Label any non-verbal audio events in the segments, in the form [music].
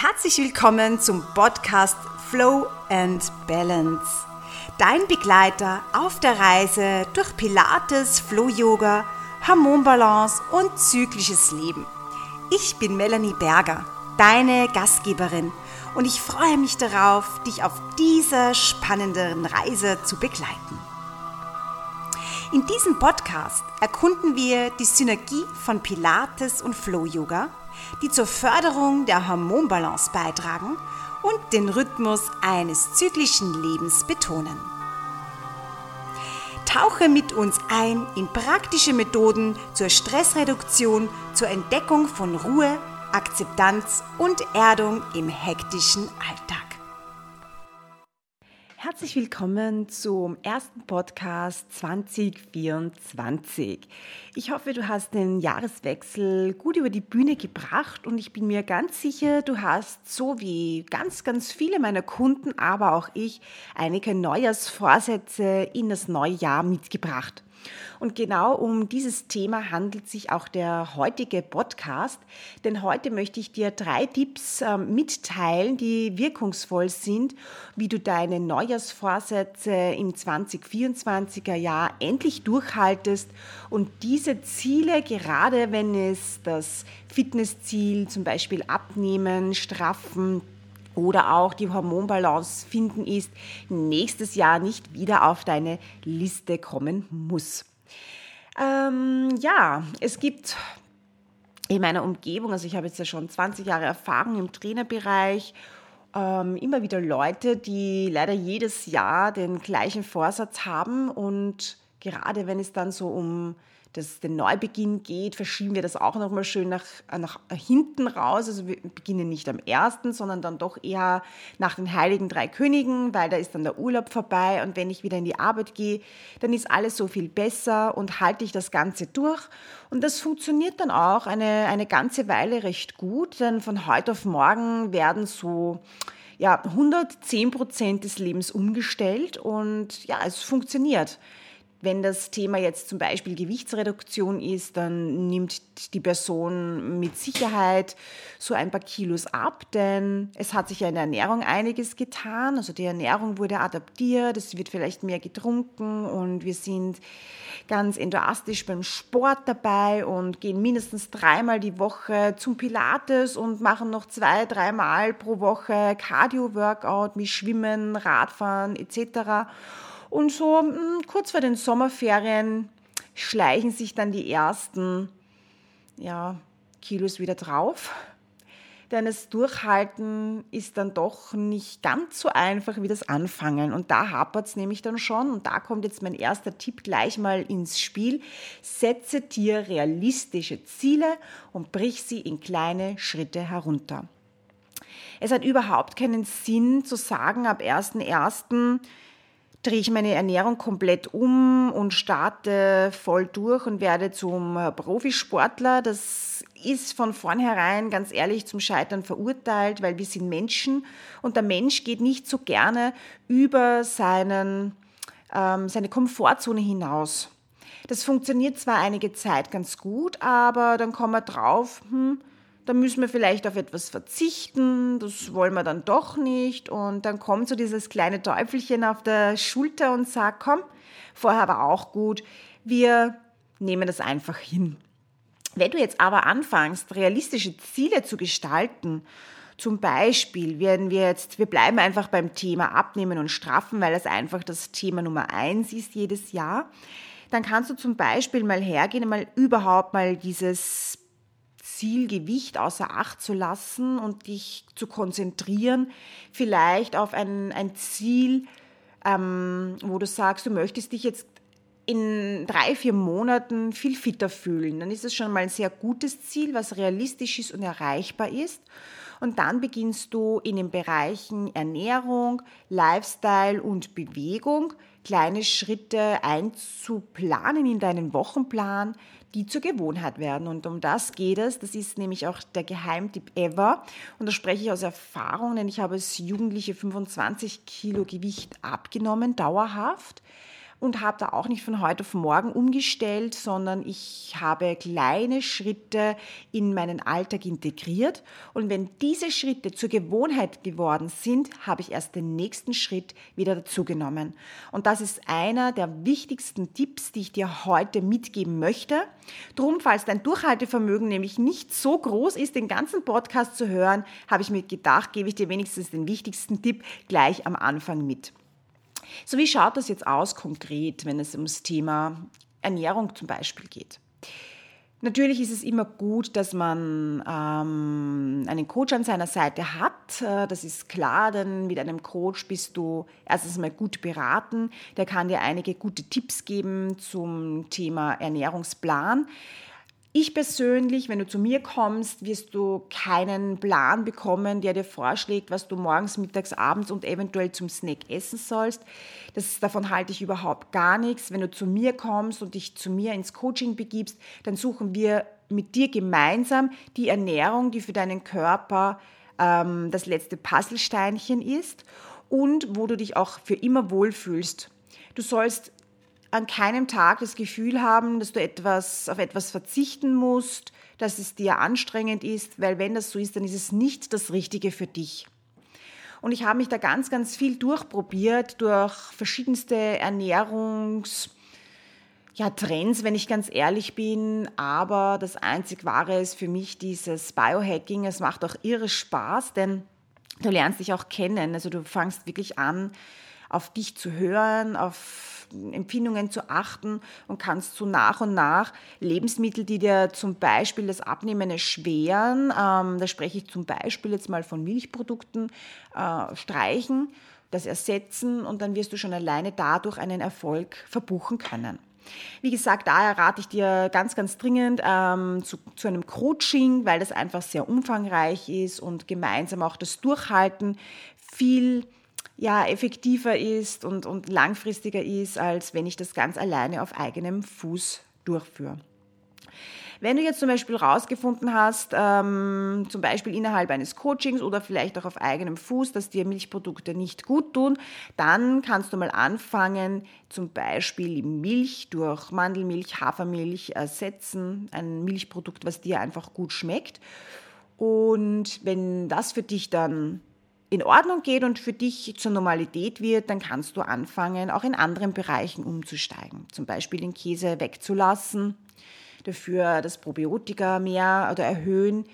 Herzlich willkommen zum Podcast Flow and Balance. Dein Begleiter auf der Reise durch Pilates, Flow Yoga, Hormonbalance und zyklisches Leben. Ich bin Melanie Berger, deine Gastgeberin und ich freue mich darauf, dich auf dieser spannenden Reise zu begleiten. In diesem Podcast erkunden wir die Synergie von Pilates und Flow Yoga, die zur Förderung der Hormonbalance beitragen und den Rhythmus eines zyklischen Lebens betonen. Tauche mit uns ein in praktische Methoden zur Stressreduktion, zur Entdeckung von Ruhe, Akzeptanz und Erdung im hektischen Alltag. Herzlich willkommen zum ersten Podcast 2024. Ich hoffe, du hast den Jahreswechsel gut über die Bühne gebracht und ich bin mir ganz sicher, du hast so wie ganz, ganz viele meiner Kunden, aber auch ich, einige Neujahrsvorsätze in das neue Jahr mitgebracht. Und genau um dieses Thema handelt sich auch der heutige Podcast, denn heute möchte ich dir drei Tipps äh, mitteilen, die wirkungsvoll sind, wie du deine Neujahrsvorsätze im 2024er Jahr endlich durchhaltest und diese Ziele, gerade wenn es das Fitnessziel, zum Beispiel Abnehmen, Straffen, oder auch die Hormonbalance finden ist, nächstes Jahr nicht wieder auf deine Liste kommen muss. Ähm, ja, es gibt in meiner Umgebung, also ich habe jetzt ja schon 20 Jahre Erfahrung im Trainerbereich, ähm, immer wieder Leute, die leider jedes Jahr den gleichen Vorsatz haben und gerade wenn es dann so um das, den Neubeginn geht, verschieben wir das auch nochmal schön nach, nach hinten raus. Also wir beginnen nicht am ersten, sondern dann doch eher nach den Heiligen Drei Königen, weil da ist dann der Urlaub vorbei und wenn ich wieder in die Arbeit gehe, dann ist alles so viel besser und halte ich das Ganze durch. Und das funktioniert dann auch eine, eine ganze Weile recht gut, denn von heute auf morgen werden so ja, 110 Prozent des Lebens umgestellt und ja, es funktioniert. Wenn das Thema jetzt zum Beispiel Gewichtsreduktion ist, dann nimmt die Person mit Sicherheit so ein paar Kilos ab, denn es hat sich ja in der Ernährung einiges getan. Also die Ernährung wurde adaptiert, es wird vielleicht mehr getrunken und wir sind ganz endoastisch beim Sport dabei und gehen mindestens dreimal die Woche zum Pilates und machen noch zwei, dreimal pro Woche Cardio-Workout mit Schwimmen, Radfahren etc. Und so hm, kurz vor den Sommerferien schleichen sich dann die ersten ja, Kilos wieder drauf. Denn das Durchhalten ist dann doch nicht ganz so einfach wie das Anfangen. Und da hapert es nämlich dann schon. Und da kommt jetzt mein erster Tipp gleich mal ins Spiel. Setze dir realistische Ziele und brich sie in kleine Schritte herunter. Es hat überhaupt keinen Sinn zu sagen, ab 1.1 drehe ich meine Ernährung komplett um und starte voll durch und werde zum Profisportler. Das ist von vornherein ganz ehrlich zum Scheitern verurteilt, weil wir sind Menschen und der Mensch geht nicht so gerne über seinen, ähm, seine Komfortzone hinaus. Das funktioniert zwar einige Zeit ganz gut, aber dann kommen wir drauf, hm, da müssen wir vielleicht auf etwas verzichten, das wollen wir dann doch nicht. Und dann kommt so dieses kleine Teufelchen auf der Schulter und sagt, komm, vorher war auch gut, wir nehmen das einfach hin. Wenn du jetzt aber anfängst, realistische Ziele zu gestalten, zum Beispiel werden wir jetzt, wir bleiben einfach beim Thema Abnehmen und Straffen, weil das einfach das Thema Nummer eins ist jedes Jahr, dann kannst du zum Beispiel mal hergehen, mal überhaupt mal dieses Zielgewicht außer Acht zu lassen und dich zu konzentrieren, vielleicht auf ein, ein Ziel, ähm, wo du sagst, du möchtest dich jetzt in drei, vier Monaten viel fitter fühlen. Dann ist es schon mal ein sehr gutes Ziel, was realistisch ist und erreichbar ist. Und dann beginnst du in den Bereichen Ernährung, Lifestyle und Bewegung kleine Schritte einzuplanen in deinen Wochenplan, die zur Gewohnheit werden. Und um das geht es. Das ist nämlich auch der Geheimtipp ever. Und da spreche ich aus Erfahrung, denn ich habe als Jugendliche 25 Kilo Gewicht abgenommen, dauerhaft. Und habe da auch nicht von heute auf morgen umgestellt, sondern ich habe kleine Schritte in meinen Alltag integriert. Und wenn diese Schritte zur Gewohnheit geworden sind, habe ich erst den nächsten Schritt wieder dazugenommen. Und das ist einer der wichtigsten Tipps, die ich dir heute mitgeben möchte. Drum, falls dein Durchhaltevermögen nämlich nicht so groß ist, den ganzen Podcast zu hören, habe ich mir gedacht, gebe ich dir wenigstens den wichtigsten Tipp gleich am Anfang mit. So, wie schaut das jetzt aus konkret, wenn es ums Thema Ernährung zum Beispiel geht? Natürlich ist es immer gut, dass man ähm, einen Coach an seiner Seite hat. Äh, das ist klar, denn mit einem Coach bist du erstens mal gut beraten. Der kann dir einige gute Tipps geben zum Thema Ernährungsplan. Ich persönlich, wenn du zu mir kommst, wirst du keinen Plan bekommen, der dir vorschlägt, was du morgens, mittags, abends und eventuell zum Snack essen sollst. Das, davon halte ich überhaupt gar nichts. Wenn du zu mir kommst und dich zu mir ins Coaching begibst, dann suchen wir mit dir gemeinsam die Ernährung, die für deinen Körper ähm, das letzte Puzzlesteinchen ist und wo du dich auch für immer wohlfühlst. Du sollst an keinem Tag das Gefühl haben, dass du etwas, auf etwas verzichten musst, dass es dir anstrengend ist, weil wenn das so ist, dann ist es nicht das Richtige für dich. Und ich habe mich da ganz, ganz viel durchprobiert durch verschiedenste Ernährungs- ja, wenn ich ganz ehrlich bin, aber das einzig wahre ist für mich dieses Biohacking. Es macht auch irre Spaß, denn du lernst dich auch kennen. Also du fangst wirklich an, auf dich zu hören, auf Empfindungen zu achten und kannst so nach und nach Lebensmittel, die dir zum Beispiel das Abnehmen erschweren, ähm, da spreche ich zum Beispiel jetzt mal von Milchprodukten, äh, streichen, das ersetzen und dann wirst du schon alleine dadurch einen Erfolg verbuchen können. Wie gesagt, daher rate ich dir ganz, ganz dringend ähm, zu, zu, einem Coaching, weil das einfach sehr umfangreich ist und gemeinsam auch das Durchhalten viel ja, effektiver ist und, und langfristiger ist, als wenn ich das ganz alleine auf eigenem Fuß durchführe. Wenn du jetzt zum Beispiel herausgefunden hast, ähm, zum Beispiel innerhalb eines Coachings oder vielleicht auch auf eigenem Fuß, dass dir Milchprodukte nicht gut tun, dann kannst du mal anfangen, zum Beispiel Milch durch Mandelmilch, Hafermilch ersetzen, ein Milchprodukt, was dir einfach gut schmeckt. Und wenn das für dich dann in Ordnung geht und für dich zur Normalität wird, dann kannst du anfangen, auch in anderen Bereichen umzusteigen. Zum Beispiel den Käse wegzulassen, dafür das Probiotika mehr oder erhöhen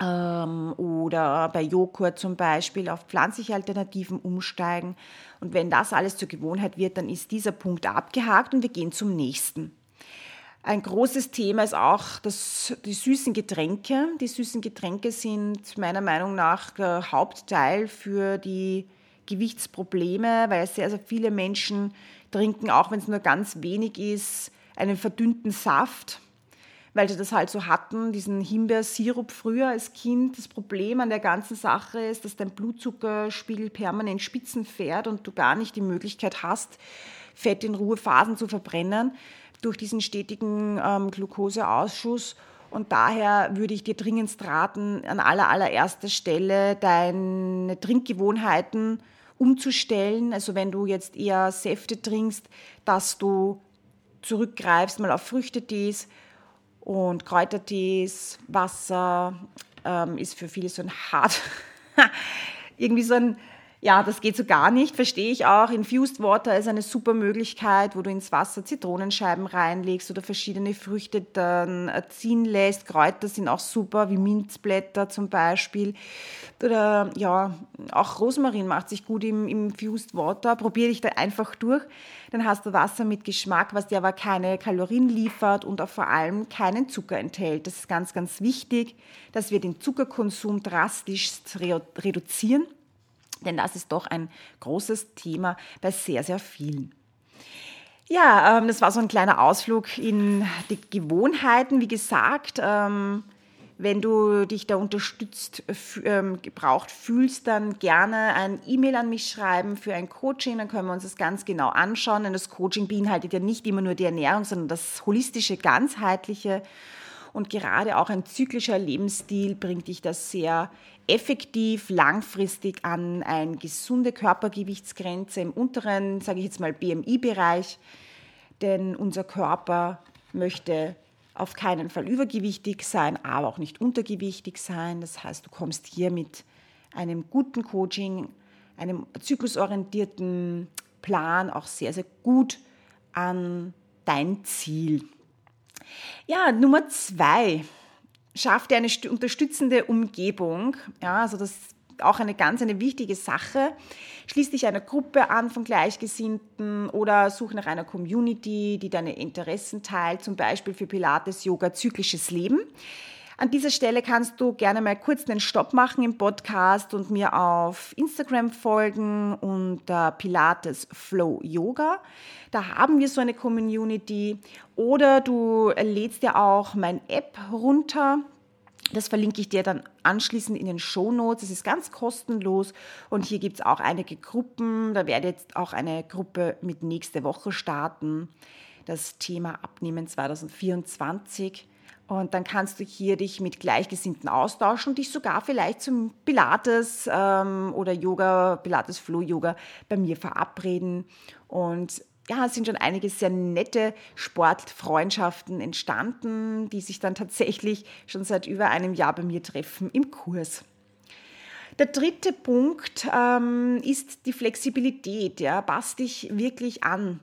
ähm, oder bei Joghurt zum Beispiel auf pflanzliche Alternativen umsteigen. Und wenn das alles zur Gewohnheit wird, dann ist dieser Punkt abgehakt und wir gehen zum nächsten. Ein großes Thema ist auch das, die süßen Getränke. Die süßen Getränke sind meiner Meinung nach der Hauptteil für die Gewichtsprobleme, weil sehr, sehr viele Menschen trinken, auch wenn es nur ganz wenig ist, einen verdünnten Saft, weil sie das halt so hatten, diesen Himbeersirup früher als Kind. Das Problem an der ganzen Sache ist, dass dein Blutzuckerspiegel permanent Spitzen fährt und du gar nicht die Möglichkeit hast, Fett in Ruhephasen zu verbrennen durch diesen stetigen ähm, Glukoseausschuss. Und daher würde ich dir dringend raten, an aller, allererster Stelle deine Trinkgewohnheiten umzustellen. Also wenn du jetzt eher Säfte trinkst, dass du zurückgreifst mal auf Früchtetees und Kräutertees, Wasser ähm, ist für viele so ein hart, [laughs] irgendwie so ein ja, das geht so gar nicht, verstehe ich auch. Infused Water ist eine super Möglichkeit, wo du ins Wasser Zitronenscheiben reinlegst oder verschiedene Früchte dann ziehen lässt. Kräuter sind auch super, wie Minzblätter zum Beispiel. Oder ja, auch Rosmarin macht sich gut im, im Infused Water. Probiere dich da einfach durch. Dann hast du Wasser mit Geschmack, was dir aber keine Kalorien liefert und auch vor allem keinen Zucker enthält. Das ist ganz, ganz wichtig, dass wir den Zuckerkonsum drastisch reduzieren denn das ist doch ein großes Thema bei sehr, sehr vielen. Ja, ähm, das war so ein kleiner Ausflug in die Gewohnheiten. Wie gesagt, ähm, wenn du dich da unterstützt, ähm, gebraucht fühlst, dann gerne ein E-Mail an mich schreiben für ein Coaching. Dann können wir uns das ganz genau anschauen. Denn das Coaching beinhaltet ja nicht immer nur die Ernährung, sondern das holistische, ganzheitliche. Und gerade auch ein zyklischer Lebensstil bringt dich das sehr effektiv langfristig an eine gesunde Körpergewichtsgrenze im unteren, sage ich jetzt mal, BMI-Bereich. Denn unser Körper möchte auf keinen Fall übergewichtig sein, aber auch nicht untergewichtig sein. Das heißt, du kommst hier mit einem guten Coaching, einem zyklusorientierten Plan auch sehr, sehr gut an dein Ziel. Ja, Nummer zwei, schaff dir eine unterstützende Umgebung. Ja, also das ist auch eine ganz eine wichtige Sache. Schließ dich einer Gruppe an von Gleichgesinnten oder such nach einer Community, die deine Interessen teilt, zum Beispiel für Pilates, Yoga, zyklisches Leben. An dieser Stelle kannst du gerne mal kurz einen Stopp machen im Podcast und mir auf Instagram folgen unter Pilates Flow Yoga. Da haben wir so eine Community. Oder du lädst dir auch mein App runter. Das verlinke ich dir dann anschließend in den Show Notes. Es ist ganz kostenlos und hier gibt es auch einige Gruppen. Da werde jetzt auch eine Gruppe mit nächste Woche starten. Das Thema Abnehmen 2024. Und dann kannst du hier dich mit Gleichgesinnten austauschen und dich sogar vielleicht zum Pilates ähm, oder Yoga, Pilates Flow Yoga bei mir verabreden. Und ja, es sind schon einige sehr nette Sportfreundschaften entstanden, die sich dann tatsächlich schon seit über einem Jahr bei mir treffen im Kurs. Der dritte Punkt ähm, ist die Flexibilität. Ja, passt dich wirklich an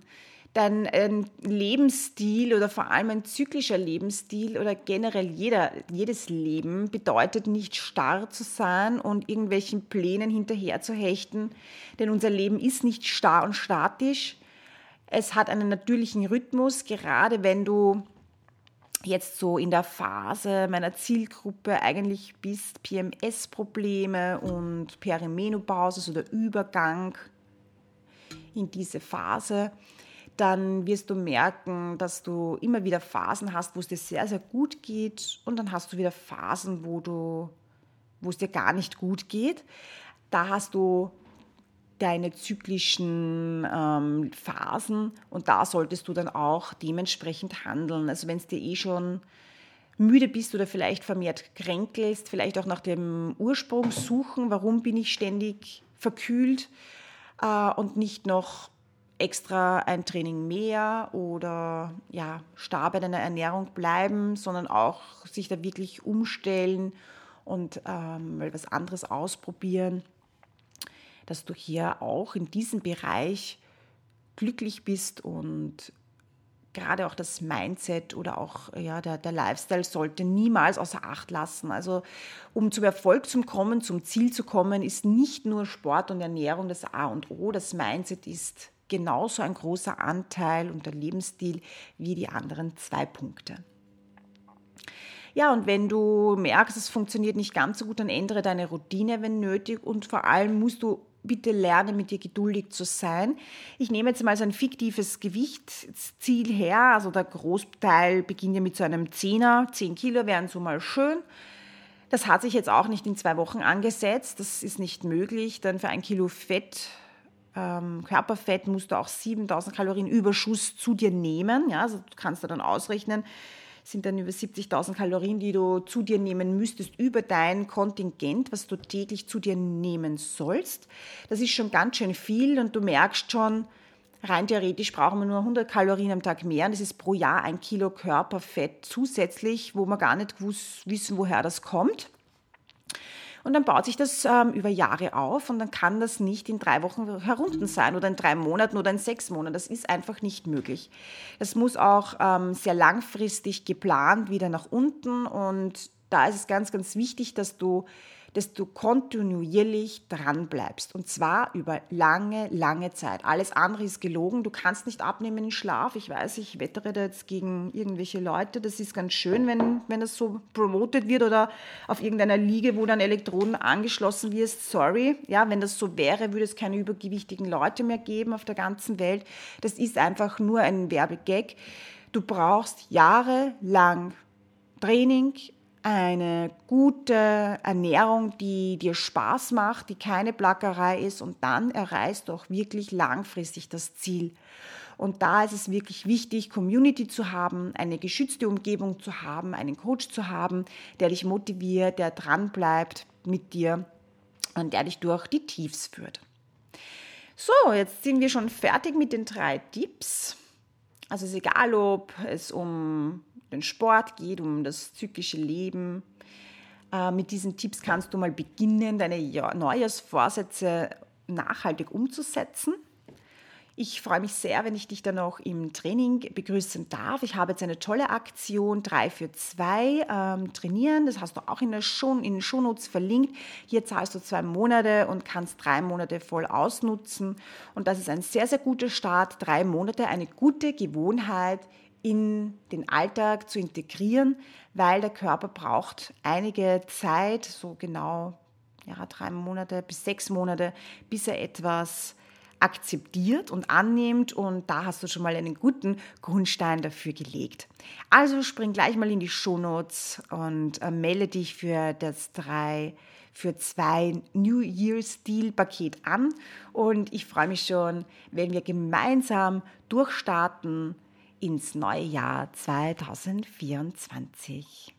dein ähm, Lebensstil oder vor allem ein zyklischer Lebensstil oder generell jeder, jedes Leben bedeutet nicht starr zu sein und irgendwelchen Plänen hinterher zu hechten, denn unser Leben ist nicht starr und statisch. Es hat einen natürlichen Rhythmus, gerade wenn du jetzt so in der Phase meiner Zielgruppe eigentlich bist, PMS-Probleme und Perimenopause, so der Übergang in diese Phase, dann wirst du merken, dass du immer wieder Phasen hast, wo es dir sehr, sehr gut geht und dann hast du wieder Phasen, wo, du, wo es dir gar nicht gut geht. Da hast du deine zyklischen ähm, Phasen und da solltest du dann auch dementsprechend handeln. Also wenn es dir eh schon müde bist oder vielleicht vermehrt kränkelst, vielleicht auch nach dem Ursprung suchen, warum bin ich ständig verkühlt äh, und nicht noch extra ein Training mehr oder ja, starr bei deiner Ernährung bleiben, sondern auch sich da wirklich umstellen und ähm, mal was anderes ausprobieren, dass du hier auch in diesem Bereich glücklich bist und gerade auch das Mindset oder auch ja, der, der Lifestyle sollte niemals außer Acht lassen. Also um zum Erfolg zu kommen, zum Ziel zu kommen, ist nicht nur Sport und Ernährung das A und O, das Mindset ist genauso ein großer Anteil und der Lebensstil wie die anderen zwei Punkte. Ja, und wenn du merkst, es funktioniert nicht ganz so gut, dann ändere deine Routine, wenn nötig. Und vor allem musst du bitte lernen, mit dir geduldig zu sein. Ich nehme jetzt mal so ein fiktives Gewichtsziel her. Also der Großteil beginnt ja mit so einem Zehner. Zehn Kilo wären so mal schön. Das hat sich jetzt auch nicht in zwei Wochen angesetzt. Das ist nicht möglich, denn für ein Kilo Fett ähm, Körperfett musst du auch 7000 Kalorien Überschuss zu dir nehmen. Ja, also du kannst da dann ausrechnen, sind dann über 70.000 Kalorien, die du zu dir nehmen müsstest über dein Kontingent, was du täglich zu dir nehmen sollst. Das ist schon ganz schön viel und du merkst schon, rein theoretisch brauchen wir nur 100 Kalorien am Tag mehr und das ist pro Jahr ein Kilo Körperfett zusätzlich, wo wir gar nicht wissen, woher das kommt. Und dann baut sich das ähm, über Jahre auf und dann kann das nicht in drei Wochen herunten sein oder in drei Monaten oder in sechs Monaten. Das ist einfach nicht möglich. Es muss auch ähm, sehr langfristig geplant wieder nach unten und da ist es ganz, ganz wichtig, dass du dass du kontinuierlich dran bleibst. Und zwar über lange, lange Zeit. Alles andere ist gelogen. Du kannst nicht abnehmen in Schlaf. Ich weiß, ich wettere da jetzt gegen irgendwelche Leute. Das ist ganz schön, wenn, wenn das so promotet wird oder auf irgendeiner Liege, wo dann Elektroden angeschlossen wirst. Sorry. Ja, wenn das so wäre, würde es keine übergewichtigen Leute mehr geben auf der ganzen Welt. Das ist einfach nur ein Werbegag. Du brauchst jahrelang Training, eine gute Ernährung, die dir Spaß macht, die keine Plackerei ist und dann erreichst du auch wirklich langfristig das Ziel. Und da ist es wirklich wichtig, Community zu haben, eine geschützte Umgebung zu haben, einen Coach zu haben, der dich motiviert, der dran bleibt mit dir und der dich durch die Tiefs führt. So, jetzt sind wir schon fertig mit den drei Tipps. Also es ist egal, ob es um den Sport geht, um das zyklische Leben. Äh, mit diesen Tipps kannst du mal beginnen, deine Neujahrsvorsätze nachhaltig umzusetzen. Ich freue mich sehr, wenn ich dich dann auch im Training begrüßen darf. Ich habe jetzt eine tolle Aktion 3 für 2 ähm, trainieren. Das hast du auch in, der Show, in den Shownotes verlinkt. Hier zahlst du zwei Monate und kannst drei Monate voll ausnutzen. Und das ist ein sehr, sehr guter Start. Drei Monate, eine gute Gewohnheit in den Alltag zu integrieren, weil der Körper braucht einige Zeit, so genau ja, drei Monate bis sechs Monate, bis er etwas akzeptiert und annimmt und da hast du schon mal einen guten Grundstein dafür gelegt. Also spring gleich mal in die Shownotes und äh, melde dich für das drei für zwei New Year's Deal Paket an und ich freue mich schon, wenn wir gemeinsam durchstarten ins neue Jahr 2024.